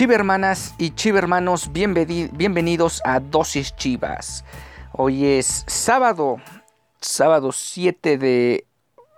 Chivermanas y chivermanos, bienvenidos a Dosis Chivas. Hoy es sábado, sábado 7 de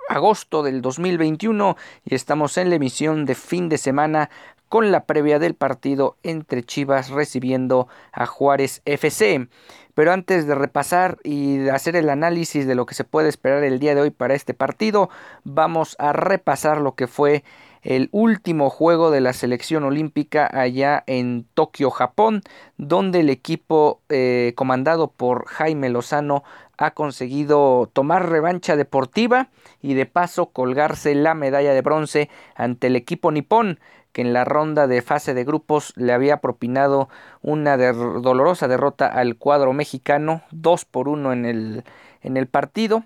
agosto del 2021 y estamos en la emisión de fin de semana con la previa del partido entre Chivas recibiendo a Juárez FC. Pero antes de repasar y hacer el análisis de lo que se puede esperar el día de hoy para este partido, vamos a repasar lo que fue el último juego de la selección olímpica allá en Tokio, Japón, donde el equipo eh, comandado por Jaime Lozano ha conseguido tomar revancha deportiva y de paso colgarse la medalla de bronce ante el equipo nipón que en la ronda de fase de grupos le había propinado una dolorosa derrota al cuadro mexicano, 2 por 1 en el, en el partido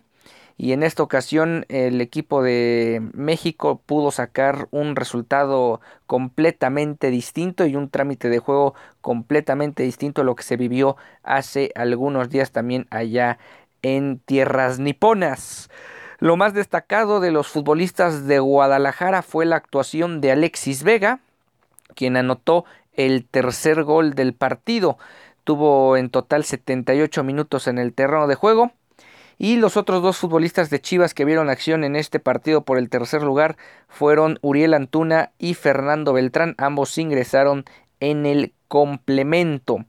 y en esta ocasión el equipo de México pudo sacar un resultado completamente distinto y un trámite de juego completamente distinto a lo que se vivió hace algunos días también allá en tierras niponas. Lo más destacado de los futbolistas de Guadalajara fue la actuación de Alexis Vega, quien anotó el tercer gol del partido. Tuvo en total 78 minutos en el terreno de juego y los otros dos futbolistas de Chivas que vieron acción en este partido por el tercer lugar fueron Uriel Antuna y Fernando Beltrán. Ambos ingresaron en el complemento.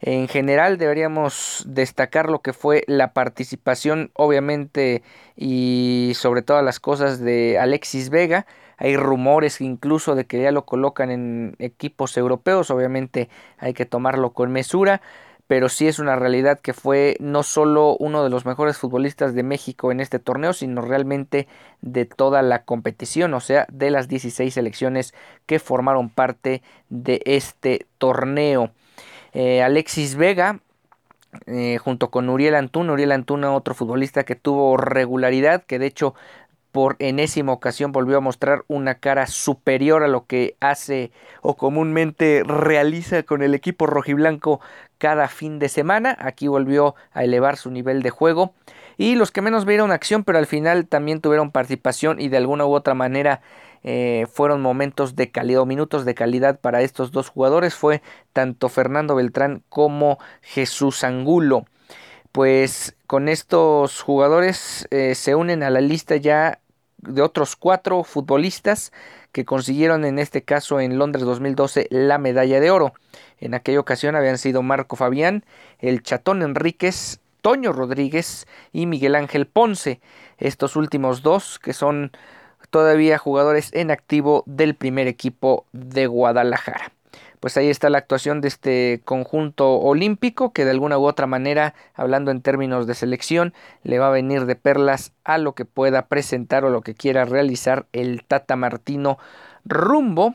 En general deberíamos destacar lo que fue la participación obviamente y sobre todas las cosas de Alexis Vega. Hay rumores incluso de que ya lo colocan en equipos europeos, obviamente hay que tomarlo con mesura pero sí es una realidad que fue no solo uno de los mejores futbolistas de México en este torneo, sino realmente de toda la competición, o sea, de las 16 selecciones que formaron parte de este torneo. Eh, Alexis Vega, eh, junto con Uriel Antuna, Uriel Antuna, otro futbolista que tuvo regularidad, que de hecho por enésima ocasión volvió a mostrar una cara superior a lo que hace o comúnmente realiza con el equipo rojiblanco cada fin de semana. Aquí volvió a elevar su nivel de juego. Y los que menos vieron acción, pero al final también tuvieron participación y de alguna u otra manera eh, fueron momentos de calidad o minutos de calidad para estos dos jugadores. Fue tanto Fernando Beltrán como Jesús Angulo. Pues con estos jugadores eh, se unen a la lista ya de otros cuatro futbolistas que consiguieron en este caso en Londres 2012 la medalla de oro. En aquella ocasión habían sido Marco Fabián, el Chatón Enríquez, Toño Rodríguez y Miguel Ángel Ponce. Estos últimos dos que son todavía jugadores en activo del primer equipo de Guadalajara pues ahí está la actuación de este conjunto olímpico que de alguna u otra manera, hablando en términos de selección, le va a venir de perlas a lo que pueda presentar o lo que quiera realizar el Tata Martino rumbo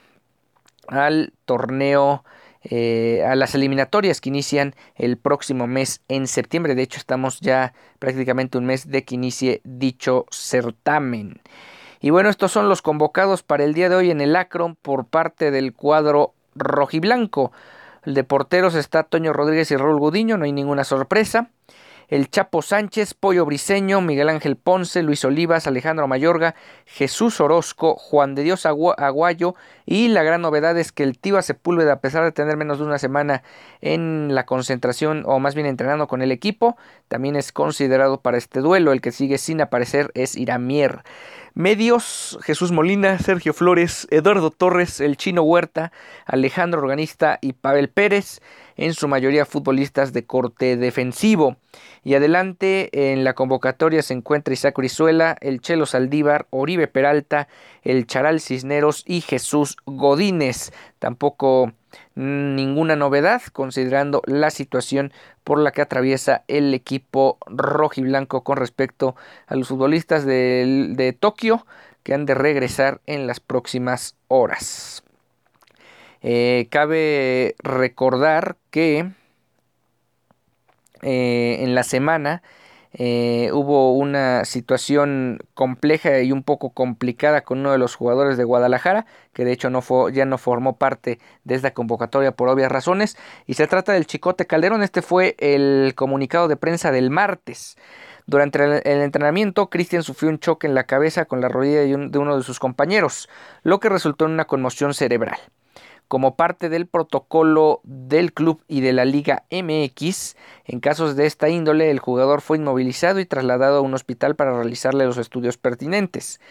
al torneo eh, a las eliminatorias que inician el próximo mes en septiembre. De hecho, estamos ya prácticamente un mes de que inicie dicho certamen. Y bueno, estos son los convocados para el día de hoy en el Acron por parte del cuadro rojiblanco. De porteros está Toño Rodríguez y Raúl Gudiño, no hay ninguna sorpresa. el Chapo Sánchez, Pollo Briseño, Miguel Ángel Ponce, Luis Olivas, Alejandro Mayorga, Jesús Orozco, Juan de Dios Aguayo y la gran novedad es que el Tiva Sepúlveda, a pesar de tener menos de una semana en la concentración o más bien entrenando con el equipo, también es considerado para este duelo. El que sigue sin aparecer es Iramier. Medios, Jesús Molina, Sergio Flores, Eduardo Torres, el Chino Huerta, Alejandro Organista y Pavel Pérez, en su mayoría futbolistas de corte defensivo. Y adelante en la convocatoria se encuentra Isaac Urizuela, el Chelo Saldívar, Oribe Peralta, el Charal Cisneros y Jesús Godínez. Tampoco ninguna novedad considerando la situación por la que atraviesa el equipo rojiblanco con respecto a los futbolistas de, de Tokio que han de regresar en las próximas horas. Eh, cabe recordar que eh, en la semana eh, hubo una situación compleja y un poco complicada con uno de los jugadores de Guadalajara, que de hecho no fue, ya no formó parte de esta convocatoria por obvias razones, y se trata del Chicote Calderón. Este fue el comunicado de prensa del martes. Durante el, entrenamiento, Cristian sufrió un choque en la cabeza con la rodilla de uno de sus compañeros, lo que resultó en una conmoción cerebral. Como parte del protocolo del club y de la Liga MX, en casos de esta índole, el jugador fue inmovilizado y trasladado a un hospital para realizarle los estudios pertinentes,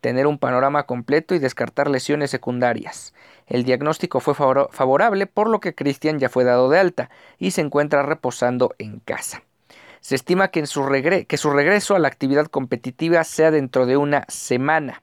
tener un panorama completo y descartar lesiones secundarias. El diagnóstico fue favorable, por lo que Cristian ya fue dado de alta y se encuentra reposando en casa. Se estima que, su regreso a la actividad competitiva sea dentro de una semana.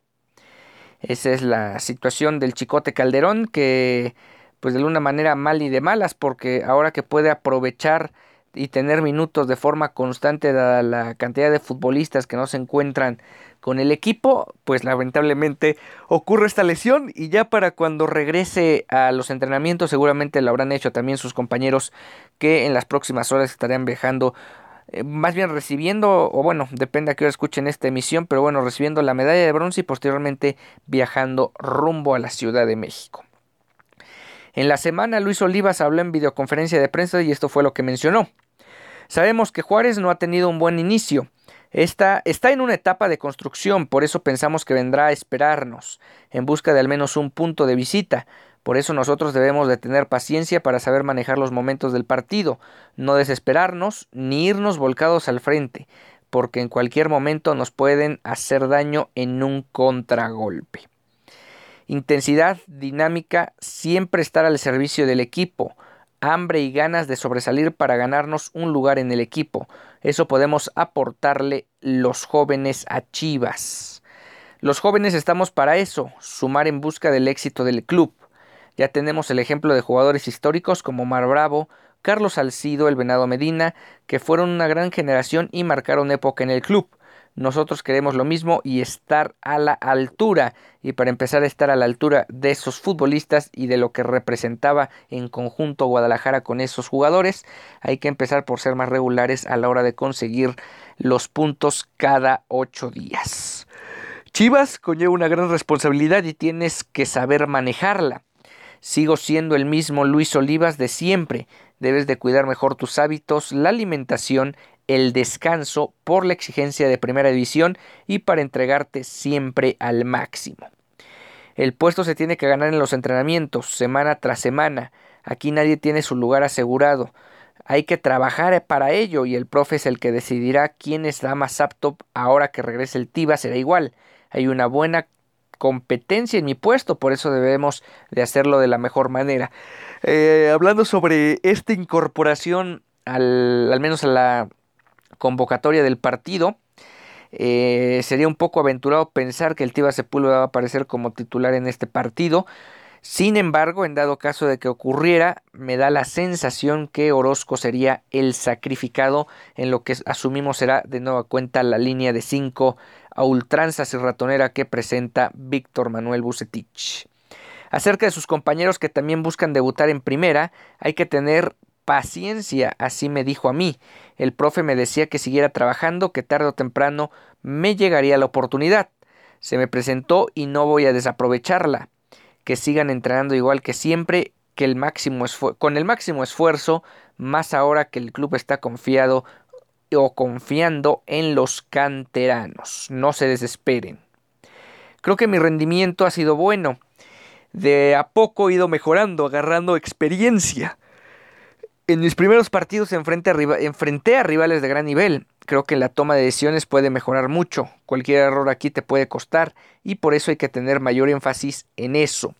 Esa es la situación del Chicote Calderón que pues de alguna manera mal y de malas porque ahora que puede aprovechar y tener minutos de forma constante dada la cantidad de futbolistas que no se encuentran con el equipo, pues lamentablemente ocurre esta lesión. Y ya para cuando regrese a los entrenamientos seguramente lo habrán hecho también sus compañeros que en las próximas horas estarían viajando eh, más bien recibiendo, o bueno, depende a qué hora escuchen esta emisión, pero bueno, recibiendo la medalla de bronce y posteriormente viajando rumbo a la Ciudad de México. En la semana Luis Olivas habló en videoconferencia de prensa y esto fue lo que mencionó. Sabemos que Juárez no ha tenido un buen inicio. está en una etapa de construcción, por eso pensamos que vendrá a esperarnos, en busca de al menos un punto de visita. Por eso nosotros debemos de tener paciencia para saber manejar los momentos del partido, no desesperarnos ni irnos volcados al frente, porque en cualquier momento nos pueden hacer daño en un contragolpe. Intensidad, dinámica, siempre estar al servicio del equipo, hambre y ganas de sobresalir para ganarnos un lugar en el equipo. Eso podemos aportarle los jóvenes a Chivas. Los jóvenes estamos para eso, sumar en busca del éxito del club. Ya tenemos el ejemplo de jugadores históricos como Mar Bravo, Carlos Salcido, el Venado Medina, que fueron una gran generación y marcaron época en el club. Nosotros queremos lo mismo y estar a la altura. Y para empezar a estar a la altura de esos futbolistas y de lo que representaba en conjunto Guadalajara con esos jugadores, hay que empezar por ser más regulares a la hora de conseguir los puntos cada ocho días. Chivas conlleva una gran responsabilidad y tienes que saber manejarla. Sigo siendo el mismo Luis Olivas de siempre. Debes de cuidar mejor tus hábitos, la alimentación, el descanso por la exigencia de primera división y para entregarte siempre al máximo. El puesto se tiene que ganar en los entrenamientos, semana tras semana. Aquí nadie tiene su lugar asegurado. Hay que trabajar para ello y el profe es el que decidirá quién está más apto ahora que regrese el TIBA, será igual. Hay una buena competencia en mi puesto, por eso debemos de hacerlo de la mejor manera. Eh, hablando sobre esta incorporación al, al, menos a la convocatoria del partido, eh, sería un poco aventurado pensar que el Tiva Sepúlveda va a aparecer como titular en este partido. Sin embargo, en dado caso de que ocurriera, me da la sensación que Orozco sería el sacrificado en lo que asumimos será de nueva cuenta la línea de 5 a ultranzas y ratonera que presenta Víctor Manuel Bucetich. Acerca de sus compañeros que también buscan debutar en primera, hay que tener paciencia, así me dijo a mí. El profe me decía que siguiera trabajando, que tarde o temprano me llegaría la oportunidad. Se me presentó y no voy a desaprovecharla. Que sigan entrenando igual que siempre, que el máximo con el máximo esfuerzo, más ahora que el club está confiado o confiando en los canteranos. No se desesperen. Creo que mi rendimiento ha sido bueno. De a poco he ido mejorando, agarrando experiencia. En mis primeros partidos enfrenté a, enfrenté a rivales de gran nivel. Creo que la toma de decisiones puede mejorar mucho. Cualquier error aquí te puede costar y por eso hay que tener mayor énfasis en eso.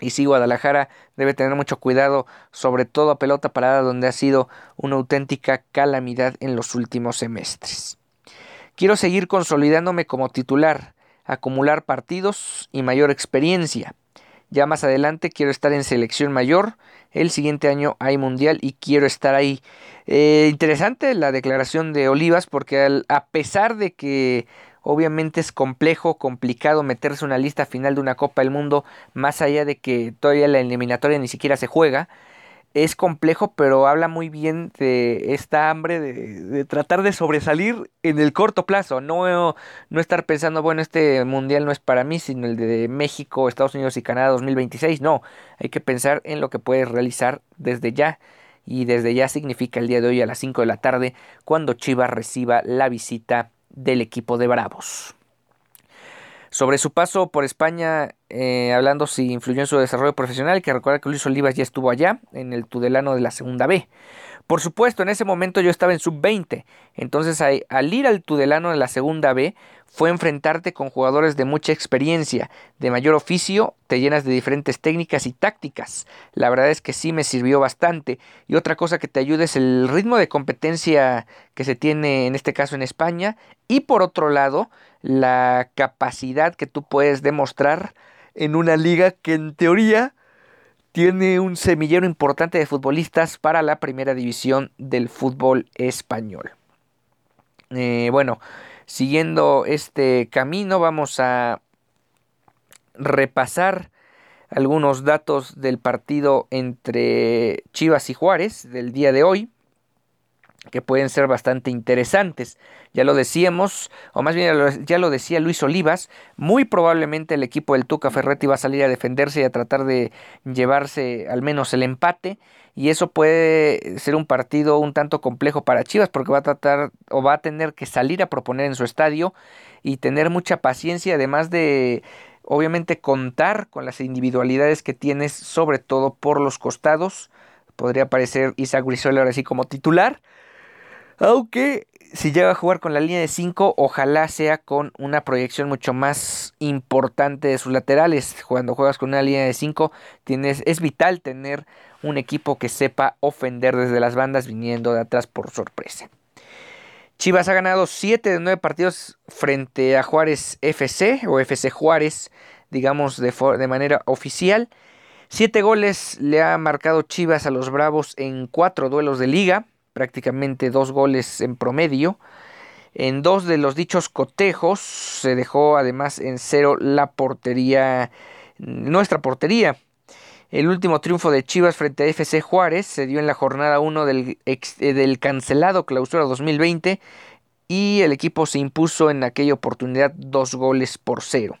Y sí, Guadalajara debe tener mucho cuidado, sobre todo a pelota parada, donde ha sido una auténtica calamidad en los últimos semestres. Quiero seguir consolidándome como titular, acumular partidos y mayor experiencia. Ya más adelante quiero estar en selección mayor. El siguiente año hay mundial y quiero estar ahí. Eh, interesante la declaración de Olivas porque a pesar de que obviamente es complejo, complicado meterse una lista final de una Copa del Mundo, más allá de que todavía la eliminatoria ni siquiera se juega es complejo, pero habla muy bien de esta hambre de, tratar de sobresalir en el corto plazo, no, no estar pensando, bueno, este mundial no es para mí, sino el de México, Estados Unidos y Canadá 2026, no, hay que pensar en lo que puedes realizar desde ya. Y desde ya significa el día de hoy a las 5 de la tarde, cuando Chivas reciba la visita del equipo de Bravos. Sobre su paso por España, eh, hablando si influyó en su desarrollo profesional, que recuerda que Luis Olivas ya estuvo allá, en el Tudelano de la Segunda B. Por supuesto, en ese momento yo estaba en sub-20, entonces al ir al Tudelano de la Segunda B fue enfrentarte con jugadores de mucha experiencia, de mayor oficio, te llenas de diferentes técnicas y tácticas. La verdad es que sí me sirvió bastante. Y otra cosa que te ayuda es el ritmo de competencia que se tiene en este caso en España y por otro lado la capacidad que tú puedes demostrar en una liga que en teoría tiene un semillero importante de futbolistas para la primera división del fútbol español. Eh, bueno, siguiendo este camino vamos a repasar algunos datos del partido entre Chivas y Juárez del día de hoy que pueden ser bastante interesantes. Ya lo decíamos, o más bien ya lo decía Luis Olivas, muy probablemente el equipo del Tuca Ferretti va a salir a defenderse y a tratar de llevarse al menos el empate. Y eso puede ser un partido un tanto complejo para Chivas porque va a tratar o va a tener que salir a proponer en su estadio y tener mucha paciencia, además de obviamente contar con las individualidades que tienes, sobre todo por los costados. Podría aparecer Isaac Grisola ahora sí como titular aunque si llega a jugar con la línea de 5, ojalá sea con una proyección mucho más importante de sus laterales. Cuando juegas con una línea de 5, es vital tener un equipo que sepa ofender desde las bandas viniendo de atrás por sorpresa. Chivas ha ganado 7 de 9 partidos frente a Juárez FC o FC Juárez, digamos de, de manera oficial. 7 goles le ha marcado Chivas a los Bravos en 4 duelos de liga prácticamente dos goles en promedio. En dos de los dichos cotejos se dejó además en cero la portería, nuestra portería. El último triunfo de Chivas frente a FC Juárez se dio en la jornada 1 del, eh, del cancelado clausura 2020 y el equipo se impuso en aquella oportunidad dos goles por cero.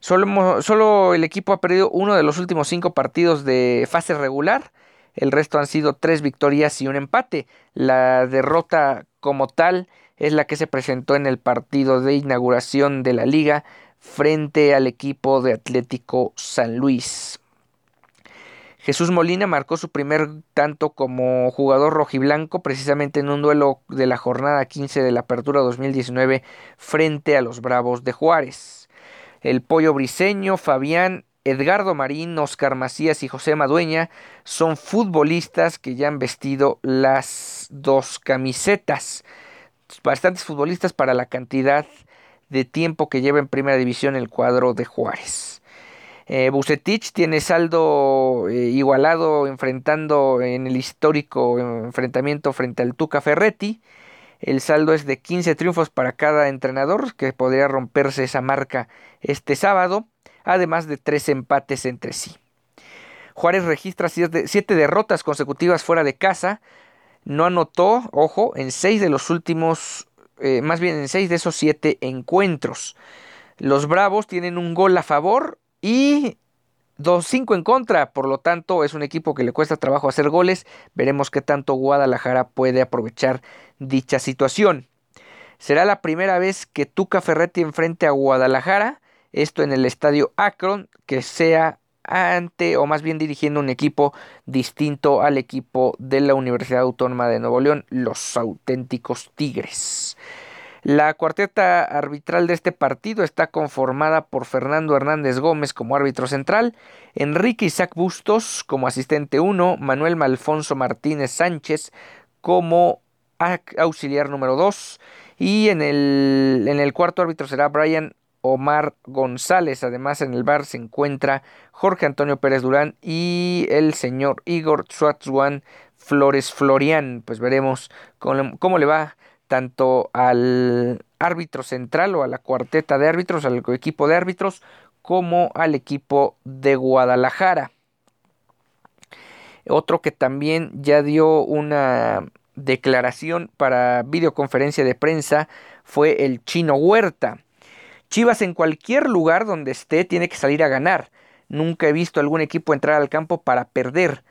Solo, solo el equipo ha perdido uno de los últimos cinco partidos de fase regular el resto han sido tres victorias y un empate. La derrota como tal es la que se presentó en el partido de inauguración de la liga frente al equipo de Atlético San Luis. Jesús Molina marcó su primer tanto como jugador rojiblanco precisamente en un duelo de la jornada 15 de la Apertura 2019 frente a los Bravos de Juárez. El pollo briseño Fabián Edgardo Marín, Oscar Macías y José Madueña son futbolistas que ya han vestido las dos camisetas. Bastantes futbolistas para la cantidad de tiempo que lleva en primera división el cuadro de Juárez. Eh, Bucetich tiene saldo eh, igualado enfrentando en el histórico enfrentamiento frente al Tuca Ferretti. El saldo es de 15 triunfos para cada entrenador, que podría romperse esa marca este sábado además de tres empates entre sí. Juárez registra siete derrotas consecutivas fuera de casa, no anotó, ojo, en seis de los últimos, eh, más bien en seis de esos siete encuentros. Los Bravos tienen un gol a favor y 2-5 en contra, por lo tanto es un equipo que le cuesta trabajo hacer goles. Veremos qué tanto Guadalajara puede aprovechar dicha situación. Será la primera vez que Tuca Ferretti enfrente a Guadalajara, esto en el estadio Akron, que sea ante o más bien dirigiendo un equipo distinto al equipo de la Universidad Autónoma de Nuevo León, los auténticos Tigres. La cuarteta arbitral de este partido está conformada por Fernando Hernández Gómez como árbitro central, Enrique Isaac Bustos como asistente 1, Manuel Malfonso Martínez Sánchez como auxiliar número 2 y en el, en el cuarto árbitro será Brian Omar González. Además, en el bar se encuentra Jorge Antonio Pérez Durán y el señor Igor Schwarzwan Flores Florian. Pues veremos cómo, le va tanto al árbitro central o a la cuarteta de árbitros, al equipo de árbitros, como al equipo de Guadalajara. Otro que también ya dio una declaración para videoconferencia de prensa fue el chino Huerta. Chivas en cualquier lugar donde esté tiene que salir a ganar. Nunca he visto algún equipo entrar al campo para perder.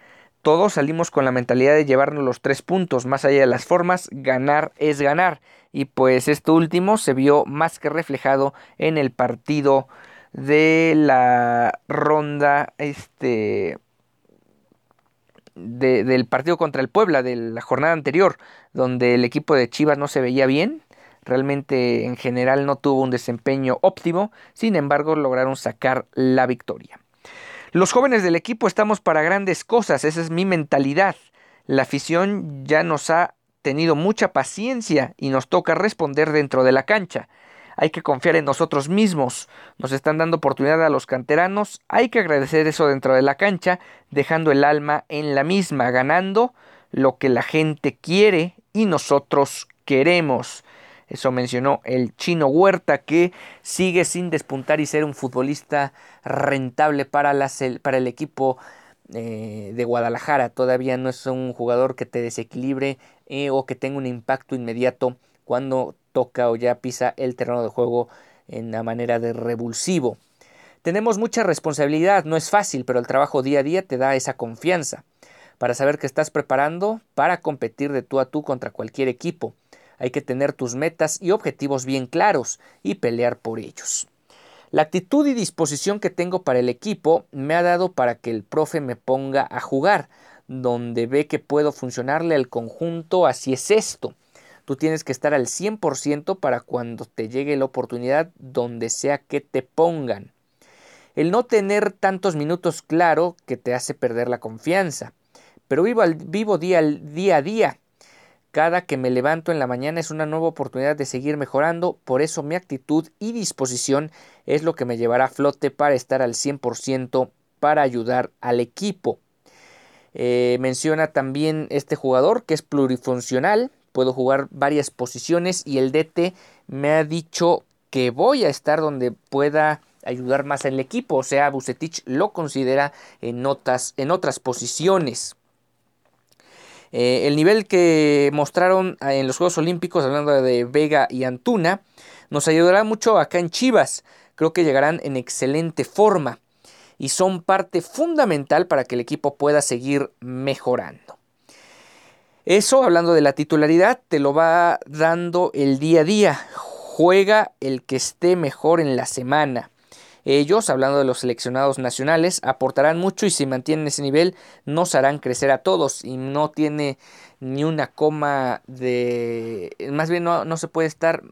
Todos salimos con la mentalidad de llevarnos los tres puntos. Más allá de las formas, ganar es ganar. Y pues esto último se vio más que reflejado en el partido de la ronda este del partido contra el Puebla de la jornada anterior, donde el equipo de Chivas no se veía bien, realmente en general no tuvo un desempeño óptimo, sin embargo lograron sacar la victoria. Los jóvenes del equipo estamos para grandes cosas, esa es mi mentalidad. La afición ya nos ha tenido mucha paciencia y nos toca responder dentro de la cancha hay que confiar en nosotros mismos. Nos están dando oportunidad a los canteranos, hay que agradecer eso dentro de la cancha, dejando el alma en la misma, ganando lo que la gente quiere y nosotros queremos. Eso mencionó el chino Huerta que sigue sin despuntar y ser un futbolista rentable para, para el equipo eh, de Guadalajara. Todavía no es un jugador que te desequilibre eh, o que tenga un impacto inmediato cuando toca o ya pisa el terreno de juego en la manera de revulsivo. Tenemos mucha responsabilidad, no es fácil, pero el trabajo día a día te da esa confianza para saber que estás preparando para competir de tú a tú contra cualquier equipo. Hay que tener tus metas y objetivos bien claros y pelear por ellos. La actitud y disposición que tengo para el equipo me ha dado para que el profe me ponga a jugar, donde ve que puedo funcionarle al conjunto, así es esto. Tú tienes que estar al 100% para cuando te llegue la oportunidad donde sea que te pongan. El no tener tantos minutos claro que te hace perder la confianza. Pero vivo, vivo día, día a día. Cada que me levanto en la mañana es una nueva oportunidad de seguir mejorando, por eso mi actitud y disposición es lo que me llevará a flote para estar al 100% para ayudar al equipo. Eh, menciona también este jugador que es plurifuncional, puedo jugar varias posiciones y el DT me ha dicho que voy a estar donde pueda ayudar más al equipo, o sea, Bucetich lo considera en, otras, en otras posiciones. Eh, el nivel que mostraron en los Juegos Olímpicos, hablando de Vega y Antuna, nos ayudará mucho acá en Chivas. Creo que llegarán en excelente forma y son parte fundamental para que el equipo pueda seguir mejorando. Eso, hablando de la titularidad, te lo va dando el día a día. Juega el que esté mejor en la semana. Ellos, hablando de los seleccionados nacionales, aportarán mucho y si mantienen ese nivel nos harán crecer a todos y no tiene ni una coma de... Más bien no, no se puede estar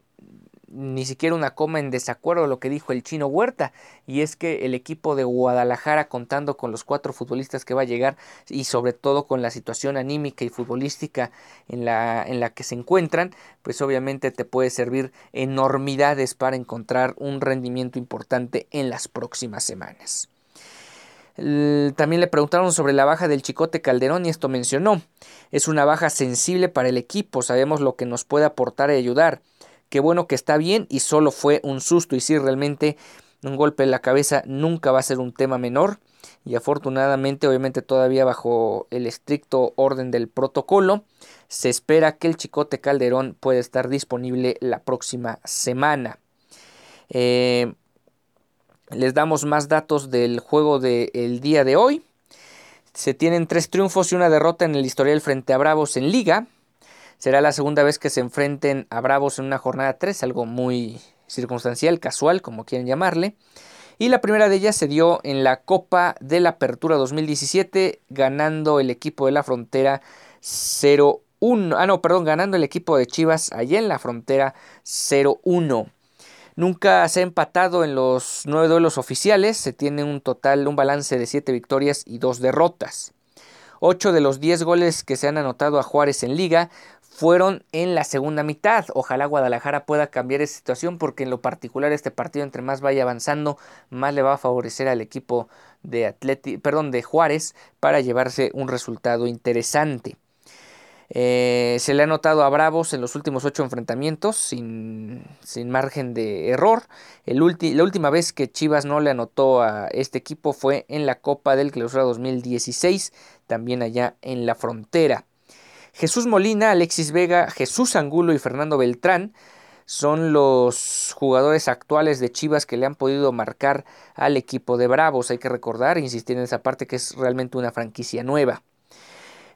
ni siquiera una coma en desacuerdo a lo que dijo el chino Huerta, y es que el equipo de Guadalajara, contando con los cuatro futbolistas que va a llegar y sobre todo con la situación anímica y futbolística en la, en la que se encuentran, pues obviamente te puede servir enormidades para encontrar un rendimiento importante en las próximas semanas. También le preguntaron sobre la baja del Chicote Calderón y esto mencionó. Es una baja sensible para el equipo, sabemos lo que nos puede aportar y ayudar qué bueno que está bien y solo fue un susto y si realmente un golpe en la cabeza nunca va a ser un tema menor y afortunadamente obviamente todavía bajo el estricto orden del protocolo se espera que el Chicote Calderón pueda estar disponible la próxima semana. Eh, Les damos más datos del juego del día de hoy. Se tienen tres triunfos y una derrota en el historial frente a Bravos en liga. Será la segunda vez que se enfrenten a Bravos en una jornada 3, algo muy circunstancial, casual, como quieren llamarle. Y la primera de ellas se dio en la Copa de la Apertura 2017, ganando el equipo de la frontera 0-1. Ah, no, perdón, ganando el equipo de Chivas allá en la frontera 0-1. Nunca se ha empatado en los nueve duelos oficiales, se tiene un total, un balance de siete victorias y dos derrotas. Ocho de los diez goles que se han anotado a Juárez en liga fueron en la segunda mitad. Ojalá Guadalajara pueda cambiar esa situación porque en lo particular este partido entre más vaya avanzando, más le va a favorecer al equipo de Atleti, perdón, de Juárez para llevarse un resultado interesante. Eh, se le ha notado a Bravos en los últimos ocho enfrentamientos sin, margen de error. El la última vez que Chivas no le anotó a este equipo fue en la Copa del Clausura 2016, también allá en la frontera. Jesús Molina, Alexis Vega, Jesús Angulo y Fernando Beltrán son los jugadores actuales de Chivas que le han podido marcar al equipo de Bravos. Hay que recordar, insistir en esa parte que es realmente una franquicia nueva.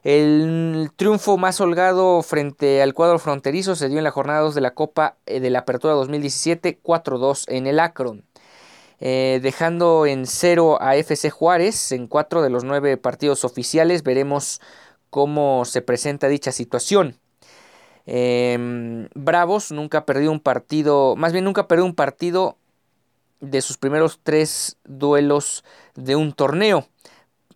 El triunfo más holgado frente al cuadro fronterizo se dio en la jornada 2 de la Copa eh, de la Apertura 2017, 4-2 en el Akron. Eh, dejando en cero a FC Juárez en cuatro de los nueve partidos oficiales, veremos cómo se presenta dicha situación. Em, Bravos nunca perdió un partido, más bien nunca perdió un partido de sus primeros tres duelos de un torneo.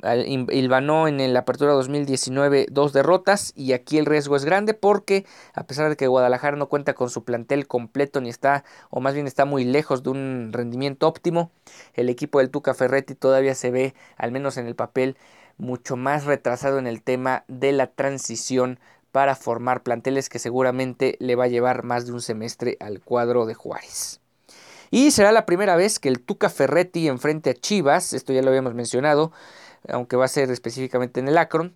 Ilvanó en la apertura 2019 dos derrotas y aquí el riesgo es grande porque a pesar de que Guadalajara no cuenta con su plantel completo ni está o más bien está muy lejos de un rendimiento óptimo, el equipo del Tuca Ferretti todavía se ve al menos en el papel mucho más retrasado en el tema de la transición para formar planteles que seguramente le va a llevar más de un semestre al cuadro de Juárez. Y será la primera vez que el Tuca Ferretti enfrente a Chivas, esto ya lo habíamos mencionado, aunque va a ser específicamente en el Akron.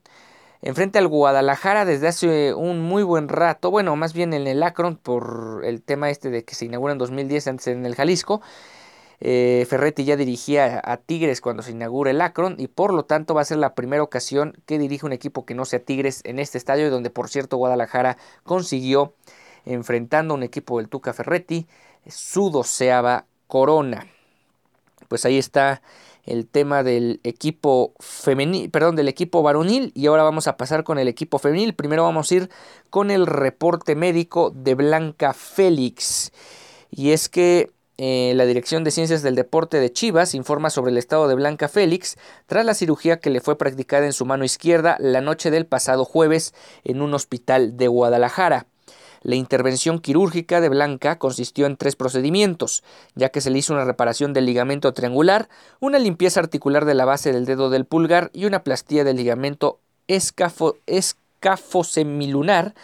Enfrente al Guadalajara desde hace un muy buen rato, bueno, más bien en el Akron por el tema este de que se inaugura en 2010 antes en el Jalisco. Eh, Ferretti ya dirigía a Tigres cuando se inaugura el Akron y por lo tanto va a ser la primera ocasión que dirige un equipo que no sea Tigres en este estadio, donde por cierto Guadalajara consiguió, enfrentando a un equipo del Tuca Ferretti, su doceava corona. Pues ahí está el tema del equipo femenil, perdón, del equipo varonil y ahora vamos a pasar con el equipo femenil. Primero vamos a ir con el reporte médico de Blanca Félix. Y es que eh, la Dirección de Ciencias del Deporte de Chivas informa sobre el estado de Blanca Félix tras la cirugía que le fue practicada en su mano izquierda la noche del pasado jueves en un hospital de Guadalajara. La intervención quirúrgica de Blanca consistió en tres procedimientos, ya que se le hizo una reparación del ligamento triangular, una limpieza articular de la base del dedo del pulgar y una plastía del ligamento escafo, escafosemilunar.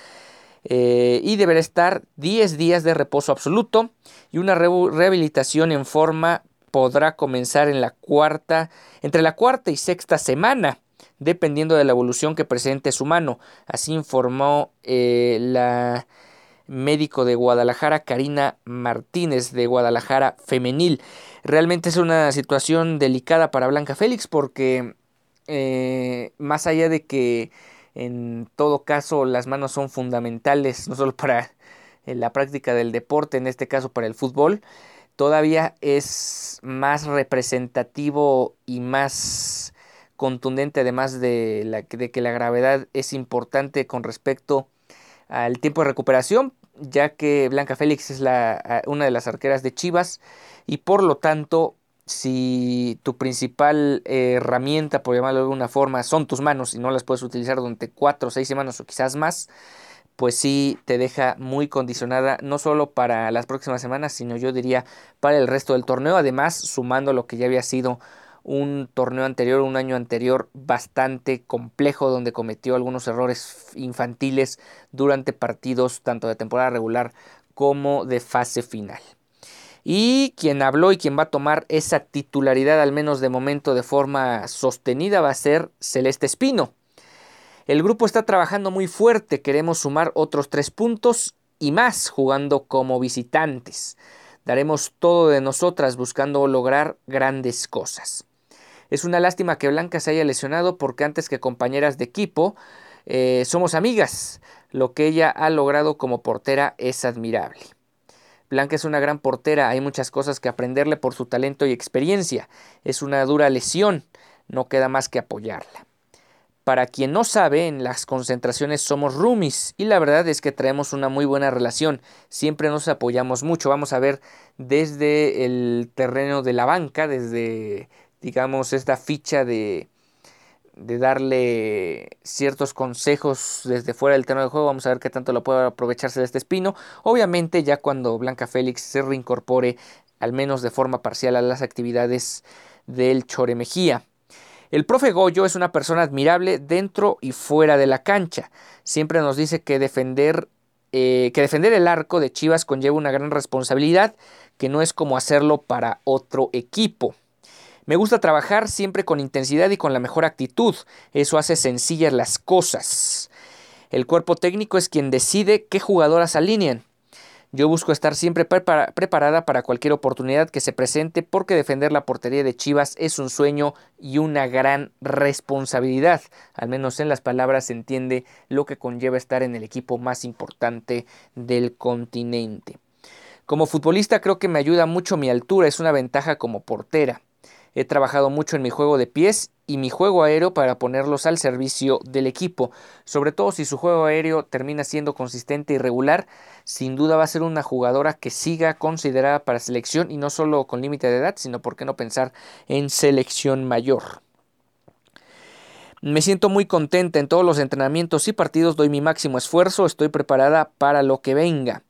Eh, y deberá estar 10 días de reposo absoluto y una rehabilitación en forma podrá comenzar en la cuarta, entre la cuarta y sexta semana dependiendo de la evolución que presente su mano. Así informó eh, la médico de Guadalajara, Karina Martínez de Guadalajara Femenil. Realmente es una situación delicada para Blanca Félix porque eh, más allá de que en todo caso las manos son fundamentales, no solo para la práctica del deporte, en este caso para el fútbol, todavía es más representativo y más contundente además de, la, de que la gravedad es importante con respecto al tiempo de recuperación ya que Blanca Félix es la, una de las arqueras de Chivas y por lo tanto si tu principal herramienta, por llamarlo de alguna forma, son tus manos y no las puedes utilizar durante cuatro o seis semanas o quizás más, pues sí te deja muy condicionada, no solo para las próximas semanas, sino yo diría para el resto del torneo, además sumando lo que ya había sido un torneo anterior, un año anterior bastante complejo donde cometió algunos errores infantiles durante partidos tanto de temporada regular como de fase final. Y quien habló y quien va a tomar esa titularidad al menos de momento de forma sostenida va a ser Celeste Espino. El grupo está trabajando muy fuerte, queremos sumar otros tres puntos y más jugando como visitantes. Daremos todo de nosotras buscando lograr grandes cosas. Es una lástima que Blanca se haya lesionado porque antes que compañeras de equipo eh, somos amigas. Lo que ella ha logrado como portera es admirable. Blanca es una gran portera, hay muchas cosas que aprenderle por su talento y experiencia. Es una dura lesión, no queda más que apoyarla. Para quien no sabe, en las concentraciones somos roomies y la verdad es que traemos una muy buena relación. Siempre nos apoyamos mucho. Vamos a ver desde el terreno de la banca, desde, digamos, esta ficha de, de darle ciertos consejos desde fuera del terreno de juego. Vamos a ver qué tanto lo puede aprovecharse de este espino. Obviamente, ya cuando Blanca Félix se reincorpore, al menos de forma parcial, a las actividades del Chore Mejía. El profe Goyo es una persona admirable dentro y fuera de la cancha. Siempre nos dice que defender, eh, que defender el arco de Chivas conlleva una gran responsabilidad, que no es como hacerlo para otro equipo. Me gusta trabajar siempre con intensidad y con la mejor actitud. Eso hace sencillas las cosas. El cuerpo técnico es quien decide qué jugadoras alinean. Yo busco estar siempre preparada para cualquier oportunidad que se presente porque defender la portería de Chivas es un sueño y una gran responsabilidad. Al menos en las palabras se entiende lo que conlleva estar en el equipo más importante del continente. Como futbolista creo que me ayuda mucho mi altura, es una ventaja como portera. He trabajado mucho en mi juego de pies y mi juego aéreo para ponerlos al servicio del equipo. Sobre todo si su juego aéreo termina siendo consistente y regular, sin duda va a ser una jugadora que siga considerada para selección y no solo con límite de edad, sino por qué no pensar en selección mayor. Me siento muy contenta en todos los entrenamientos y partidos, doy mi máximo esfuerzo, estoy preparada para lo que venga.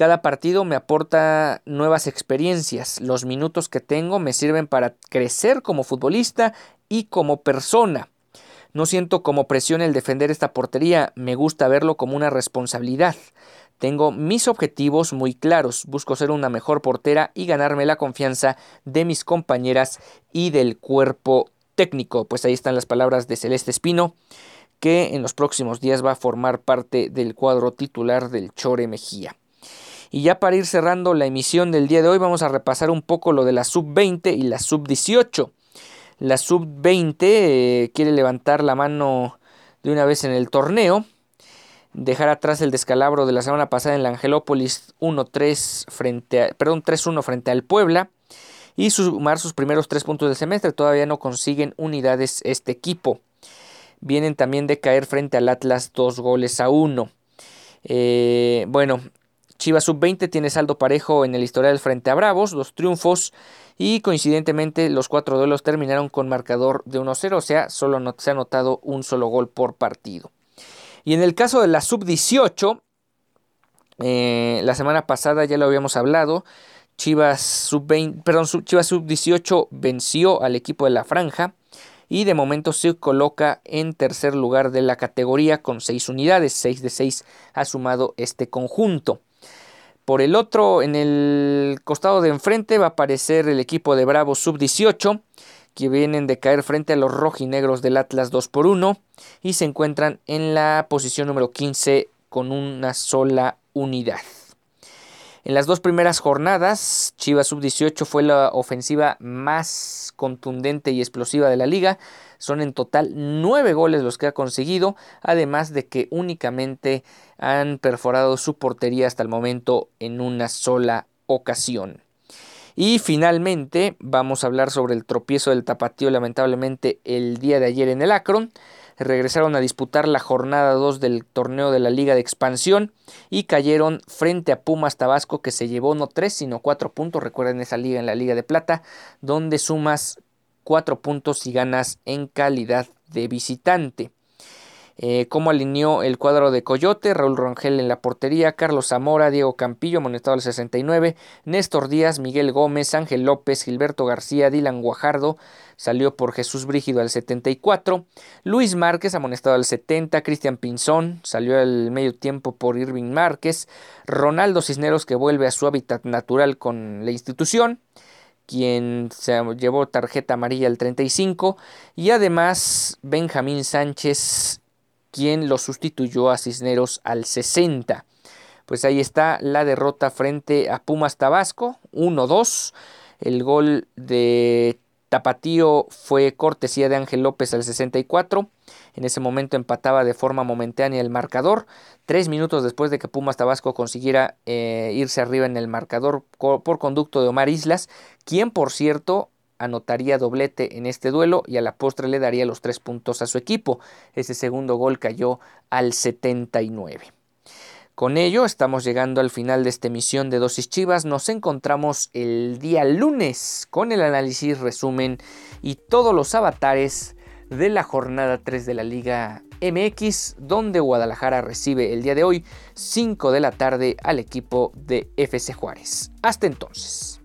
Cada partido me aporta nuevas experiencias. Los minutos que tengo me sirven para crecer como futbolista y como persona. No siento como presión el defender esta portería, me gusta verlo como una responsabilidad. Tengo mis objetivos muy claros, busco ser una mejor portera y ganarme la confianza de mis compañeras y del cuerpo técnico. Pues ahí están las palabras de Celeste Espino, que en los próximos días va a formar parte del cuadro titular del Chore Mejía. Y ya para ir cerrando la emisión del día de hoy vamos a repasar un poco lo de la sub-20 y la sub-18. La sub-20 eh, quiere levantar la mano de una vez en el torneo, dejar atrás el descalabro de la semana pasada en la Angelópolis 1-3 frente perdón, 3-1 frente al Puebla y sumar sus primeros tres puntos del semestre. Todavía no consiguen unidades este equipo. Vienen también de caer frente al Atlas dos goles a uno. Eh, bueno, Chivas Sub-20 tiene saldo parejo en el historial frente a Bravos, dos triunfos y coincidentemente los cuatro duelos terminaron con marcador de 1-0, o sea, solo se ha anotado un solo gol por partido. Y en el caso de la Sub-18, eh, la semana pasada ya lo habíamos hablado, Chivas Sub-20, perdón, Chivas Sub-18 venció al equipo de la Franja y de momento se coloca en tercer lugar de la categoría con 6 unidades, 6 de 6 ha sumado este conjunto. Por el otro, en el costado de enfrente va a aparecer el equipo de Bravo Sub-18, que vienen de caer frente a los rojinegros del Atlas 2 por 1 y se encuentran en la posición número 15 con una sola unidad. En las dos primeras jornadas, Chivas Sub-18 fue la ofensiva más contundente y explosiva de la liga, son en total nueve goles los que ha conseguido, además de que únicamente han perforado su portería hasta el momento en una sola ocasión. Y finalmente vamos a hablar sobre el tropiezo del tapatío lamentablemente el día de ayer en el Akron. Regresaron a disputar la jornada 2 del torneo de la Liga de Expansión y cayeron frente a Pumas Tabasco que se llevó no 3 sino 4 puntos. Recuerden esa liga en la Liga de Plata donde sumas cuatro puntos y ganas en calidad de visitante. Eh, cómo alineó el cuadro de Coyote, Raúl Rangel en la portería, Carlos Zamora, Diego Campillo, amonestado al 69, Néstor Díaz, Miguel Gómez, Ángel López, Gilberto García, Dylan Guajardo, salió por Jesús Brígido al 74, Luis Márquez, amonestado al 70, Cristian Pinzón, salió al medio tiempo por Irving Márquez, Ronaldo Cisneros que vuelve a su hábitat natural con la institución, quien se llevó tarjeta amarilla al 35 y además Benjamín Sánchez quien lo sustituyó a Cisneros al 60. pues ahí está la derrota frente a Pumas Tabasco, 1-2. El gol de Tapatío fue cortesía de Ángel López al 64. En ese momento empataba de forma momentánea el marcador. Tres minutos después de que Pumas Tabasco consiguiera eh, irse arriba en el marcador por conducto de Omar Islas, quien por cierto anotaría doblete en este duelo y a la postre le daría los tres puntos a su equipo. Ese segundo gol cayó al 79. Con ello estamos llegando al final de esta emisión de Dosis Chivas. Nos encontramos el día lunes con el análisis, resumen y todos los avatares de la jornada 3 de la Liga MX, donde Guadalajara recibe el día de hoy 5 de la tarde al equipo de FC Juárez. Hasta entonces.